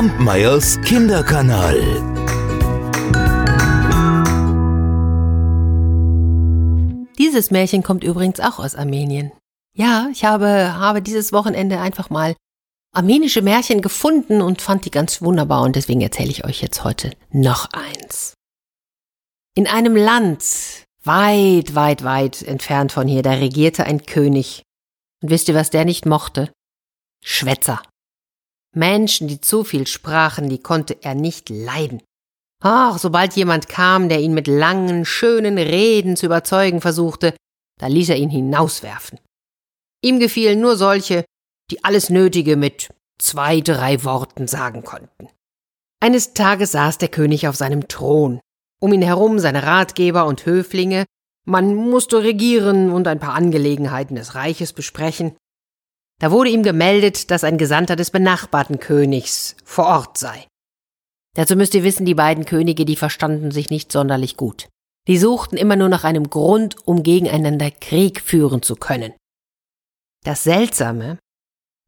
Kampmeyers Kinderkanal. Dieses Märchen kommt übrigens auch aus Armenien. Ja, ich habe, habe dieses Wochenende einfach mal armenische Märchen gefunden und fand die ganz wunderbar und deswegen erzähle ich euch jetzt heute noch eins. In einem Land, weit, weit, weit entfernt von hier, da regierte ein König. Und wisst ihr, was der nicht mochte? Schwätzer. Menschen, die zu viel sprachen, die konnte er nicht leiden. Ach, sobald jemand kam, der ihn mit langen, schönen Reden zu überzeugen versuchte, da ließ er ihn hinauswerfen. Ihm gefielen nur solche, die alles Nötige mit zwei, drei Worten sagen konnten. Eines Tages saß der König auf seinem Thron, um ihn herum seine Ratgeber und Höflinge, man musste regieren und ein paar Angelegenheiten des Reiches besprechen. Da wurde ihm gemeldet, dass ein Gesandter des benachbarten Königs vor Ort sei. Dazu müsst ihr wissen, die beiden Könige, die verstanden sich nicht sonderlich gut. Die suchten immer nur nach einem Grund, um gegeneinander Krieg führen zu können. Das Seltsame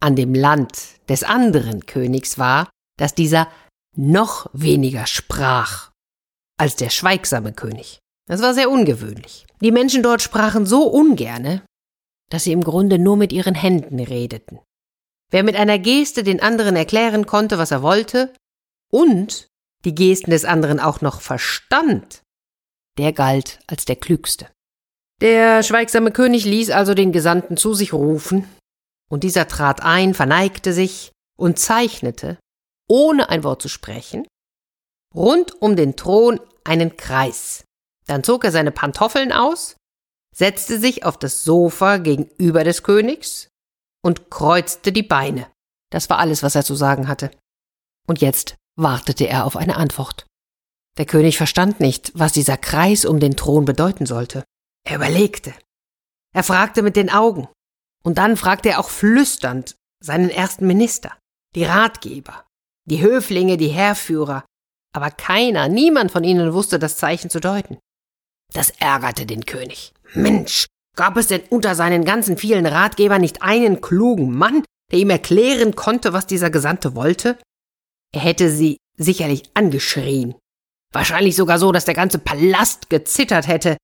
an dem Land des anderen Königs war, dass dieser noch weniger sprach als der schweigsame König. Das war sehr ungewöhnlich. Die Menschen dort sprachen so ungerne, dass sie im Grunde nur mit ihren Händen redeten. Wer mit einer Geste den anderen erklären konnte, was er wollte, und die Gesten des anderen auch noch verstand, der galt als der Klügste. Der schweigsame König ließ also den Gesandten zu sich rufen, und dieser trat ein, verneigte sich und zeichnete, ohne ein Wort zu sprechen, rund um den Thron einen Kreis. Dann zog er seine Pantoffeln aus, setzte sich auf das Sofa gegenüber des Königs und kreuzte die Beine. Das war alles, was er zu sagen hatte. Und jetzt wartete er auf eine Antwort. Der König verstand nicht, was dieser Kreis um den Thron bedeuten sollte. Er überlegte. Er fragte mit den Augen. Und dann fragte er auch flüsternd seinen ersten Minister, die Ratgeber, die Höflinge, die Heerführer. Aber keiner, niemand von ihnen wusste das Zeichen zu deuten. Das ärgerte den König. Mensch, gab es denn unter seinen ganzen vielen Ratgebern nicht einen klugen Mann, der ihm erklären konnte, was dieser Gesandte wollte? Er hätte sie sicherlich angeschrien. Wahrscheinlich sogar so, dass der ganze Palast gezittert hätte,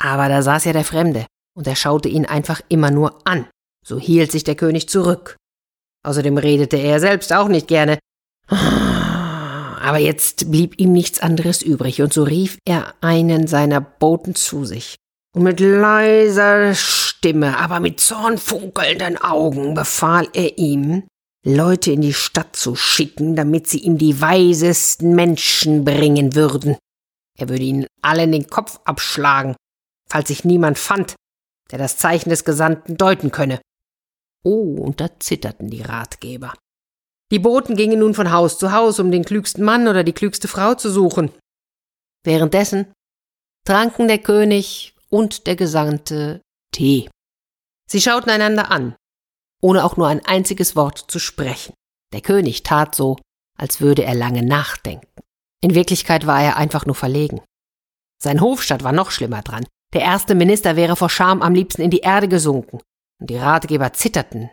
aber da saß ja der Fremde, und er schaute ihn einfach immer nur an. So hielt sich der König zurück. Außerdem redete er selbst auch nicht gerne. Aber jetzt blieb ihm nichts anderes übrig, und so rief er einen seiner Boten zu sich. Und mit leiser Stimme, aber mit zornfunkelnden Augen befahl er ihm, Leute in die Stadt zu schicken, damit sie ihm die weisesten Menschen bringen würden. Er würde ihnen allen den Kopf abschlagen falls sich niemand fand, der das Zeichen des Gesandten deuten könne. Oh, und da zitterten die Ratgeber. Die Boten gingen nun von Haus zu Haus, um den klügsten Mann oder die klügste Frau zu suchen. Währenddessen tranken der König und der Gesandte Tee. Sie schauten einander an, ohne auch nur ein einziges Wort zu sprechen. Der König tat so, als würde er lange nachdenken. In Wirklichkeit war er einfach nur verlegen. Sein Hofstaat war noch schlimmer dran. Der erste Minister wäre vor Scham am liebsten in die Erde gesunken. Und die Ratgeber zitterten.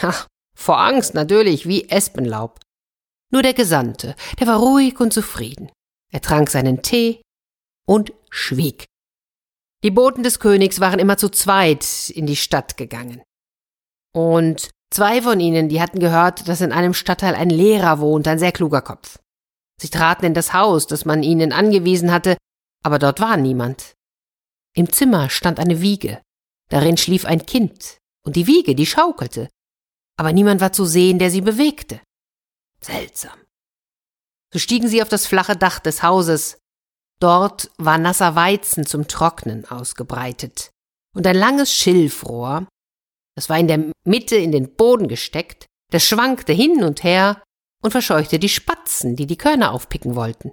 Ja, vor Angst natürlich, wie Espenlaub. Nur der Gesandte, der war ruhig und zufrieden. Er trank seinen Tee und schwieg. Die Boten des Königs waren immer zu zweit in die Stadt gegangen. Und zwei von ihnen, die hatten gehört, dass in einem Stadtteil ein Lehrer wohnt, ein sehr kluger Kopf. Sie traten in das Haus, das man ihnen angewiesen hatte, aber dort war niemand. Im Zimmer stand eine Wiege. Darin schlief ein Kind. Und die Wiege, die schaukelte. Aber niemand war zu sehen, der sie bewegte. Seltsam. So stiegen sie auf das flache Dach des Hauses. Dort war nasser Weizen zum Trocknen ausgebreitet. Und ein langes Schilfrohr, das war in der Mitte in den Boden gesteckt, das schwankte hin und her und verscheuchte die Spatzen, die die Körner aufpicken wollten.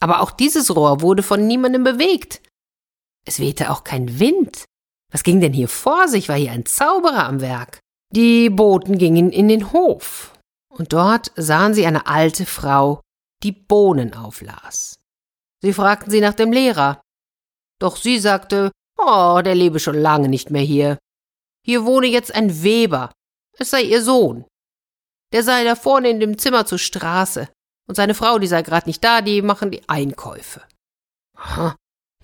Aber auch dieses Rohr wurde von niemandem bewegt, es wehte auch kein Wind. Was ging denn hier vor sich? War hier ein Zauberer am Werk? Die Boten gingen in den Hof, und dort sahen sie eine alte Frau, die Bohnen auflas. Sie fragten sie nach dem Lehrer. Doch sie sagte, oh, der lebe schon lange nicht mehr hier. Hier wohne jetzt ein Weber, es sei ihr Sohn. der sei da vorne in dem Zimmer zur Straße. Und seine Frau, die sei grad nicht da, die machen die Einkäufe.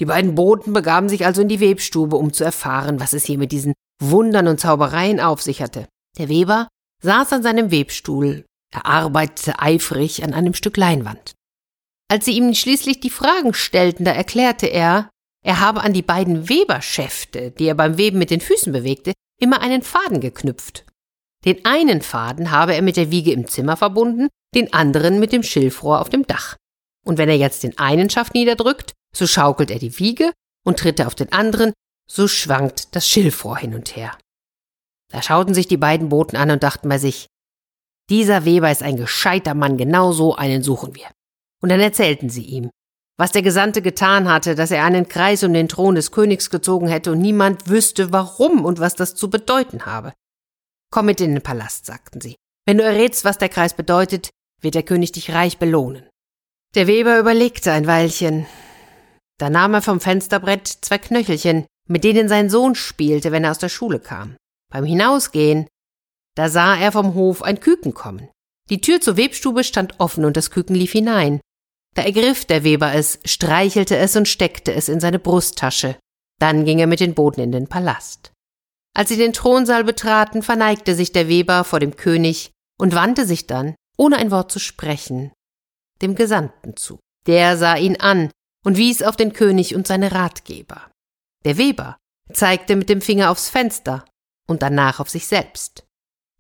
Die beiden Boten begaben sich also in die Webstube, um zu erfahren, was es hier mit diesen Wundern und Zaubereien auf sich hatte. Der Weber saß an seinem Webstuhl, er arbeitete eifrig an einem Stück Leinwand. Als sie ihm schließlich die Fragen stellten, da erklärte er, er habe an die beiden Weberschäfte, die er beim Weben mit den Füßen bewegte, immer einen Faden geknüpft. Den einen Faden habe er mit der Wiege im Zimmer verbunden, den anderen mit dem Schilfrohr auf dem Dach. Und wenn er jetzt den einen Schaft niederdrückt, so schaukelt er die Wiege und tritt er auf den anderen, so schwankt das Schilfrohr hin und her. Da schauten sich die beiden Boten an und dachten bei sich, dieser Weber ist ein gescheiter Mann, genau so einen suchen wir. Und dann erzählten sie ihm, was der Gesandte getan hatte, dass er einen Kreis um den Thron des Königs gezogen hätte und niemand wüsste, warum und was das zu bedeuten habe. Komm mit in den Palast, sagten sie. Wenn du errätst, was der Kreis bedeutet, wird der König dich reich belohnen. Der Weber überlegte ein Weilchen. Da nahm er vom Fensterbrett zwei Knöchelchen, mit denen sein Sohn spielte, wenn er aus der Schule kam. Beim Hinausgehen, da sah er vom Hof ein Küken kommen. Die Tür zur Webstube stand offen und das Küken lief hinein. Da ergriff der Weber es, streichelte es und steckte es in seine Brusttasche. Dann ging er mit den Boten in den Palast. Als sie den Thronsaal betraten, verneigte sich der Weber vor dem König und wandte sich dann, ohne ein Wort zu sprechen, dem Gesandten zu. Der sah ihn an und wies auf den König und seine Ratgeber. Der Weber zeigte mit dem Finger aufs Fenster und danach auf sich selbst.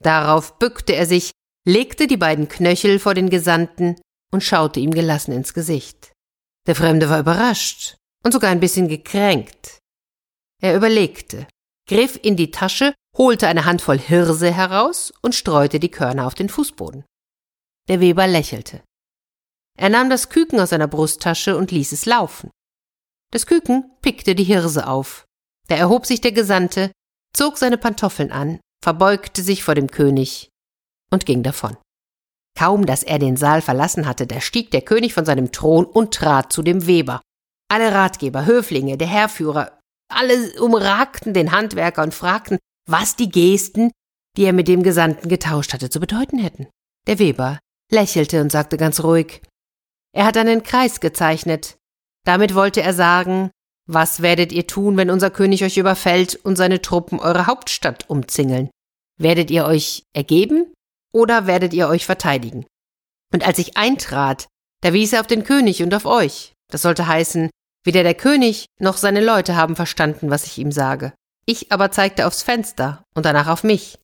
Darauf bückte er sich, legte die beiden Knöchel vor den Gesandten und schaute ihm gelassen ins Gesicht. Der Fremde war überrascht und sogar ein bisschen gekränkt. Er überlegte, griff in die Tasche, holte eine Handvoll Hirse heraus und streute die Körner auf den Fußboden. Der Weber lächelte. Er nahm das Küken aus seiner Brusttasche und ließ es laufen. Das Küken pickte die Hirse auf. Da erhob sich der Gesandte, zog seine Pantoffeln an, verbeugte sich vor dem König und ging davon. Kaum, dass er den Saal verlassen hatte, da stieg der König von seinem Thron und trat zu dem Weber. Alle Ratgeber, Höflinge, der Herrführer, alle umragten den Handwerker und fragten, was die Gesten, die er mit dem Gesandten getauscht hatte, zu bedeuten hätten. Der Weber lächelte und sagte ganz ruhig, er hat einen Kreis gezeichnet. Damit wollte er sagen, was werdet ihr tun, wenn unser König euch überfällt und seine Truppen eure Hauptstadt umzingeln? Werdet ihr euch ergeben oder werdet ihr euch verteidigen? Und als ich eintrat, da wies er auf den König und auf euch. Das sollte heißen, weder der König noch seine Leute haben verstanden, was ich ihm sage. Ich aber zeigte aufs Fenster und danach auf mich.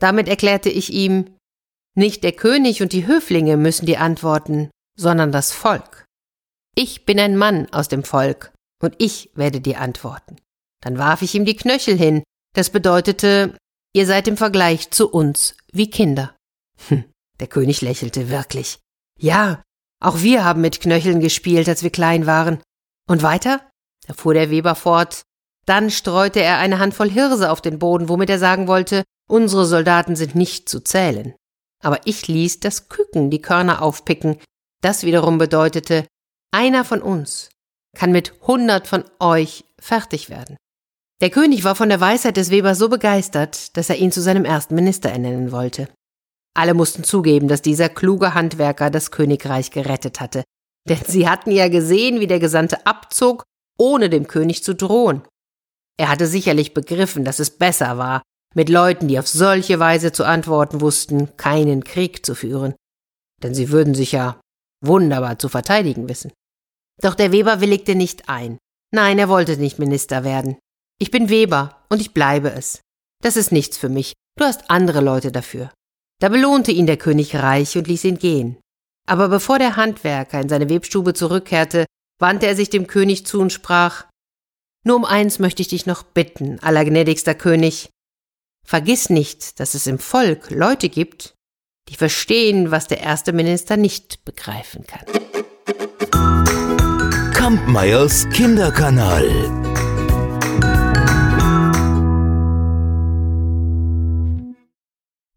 Damit erklärte ich ihm, nicht der König und die Höflinge müssen dir antworten, sondern das Volk. Ich bin ein Mann aus dem Volk, und ich werde dir antworten. Dann warf ich ihm die Knöchel hin, das bedeutete, ihr seid im Vergleich zu uns wie Kinder. Hm, der König lächelte wirklich. Ja, auch wir haben mit Knöcheln gespielt, als wir klein waren. Und weiter? Da fuhr der Weber fort. Dann streute er eine Handvoll Hirse auf den Boden, womit er sagen wollte, unsere Soldaten sind nicht zu zählen. Aber ich ließ das Küken die Körner aufpicken. Das wiederum bedeutete, einer von uns kann mit hundert von euch fertig werden. Der König war von der Weisheit des Webers so begeistert, dass er ihn zu seinem ersten Minister ernennen wollte. Alle mussten zugeben, dass dieser kluge Handwerker das Königreich gerettet hatte, denn sie hatten ja gesehen, wie der Gesandte abzog, ohne dem König zu drohen. Er hatte sicherlich begriffen, dass es besser war, mit Leuten, die auf solche Weise zu antworten wussten, keinen Krieg zu führen. Denn sie würden sich ja wunderbar zu verteidigen wissen. Doch der Weber willigte nicht ein. Nein, er wollte nicht Minister werden. Ich bin Weber und ich bleibe es. Das ist nichts für mich. Du hast andere Leute dafür. Da belohnte ihn der König reich und ließ ihn gehen. Aber bevor der Handwerker in seine Webstube zurückkehrte, wandte er sich dem König zu und sprach Nur um eins möchte ich dich noch bitten, allergnädigster König. Vergiss nicht, dass es im Volk Leute gibt, die verstehen, was der erste Minister nicht begreifen kann. Kampmeyers Kinderkanal.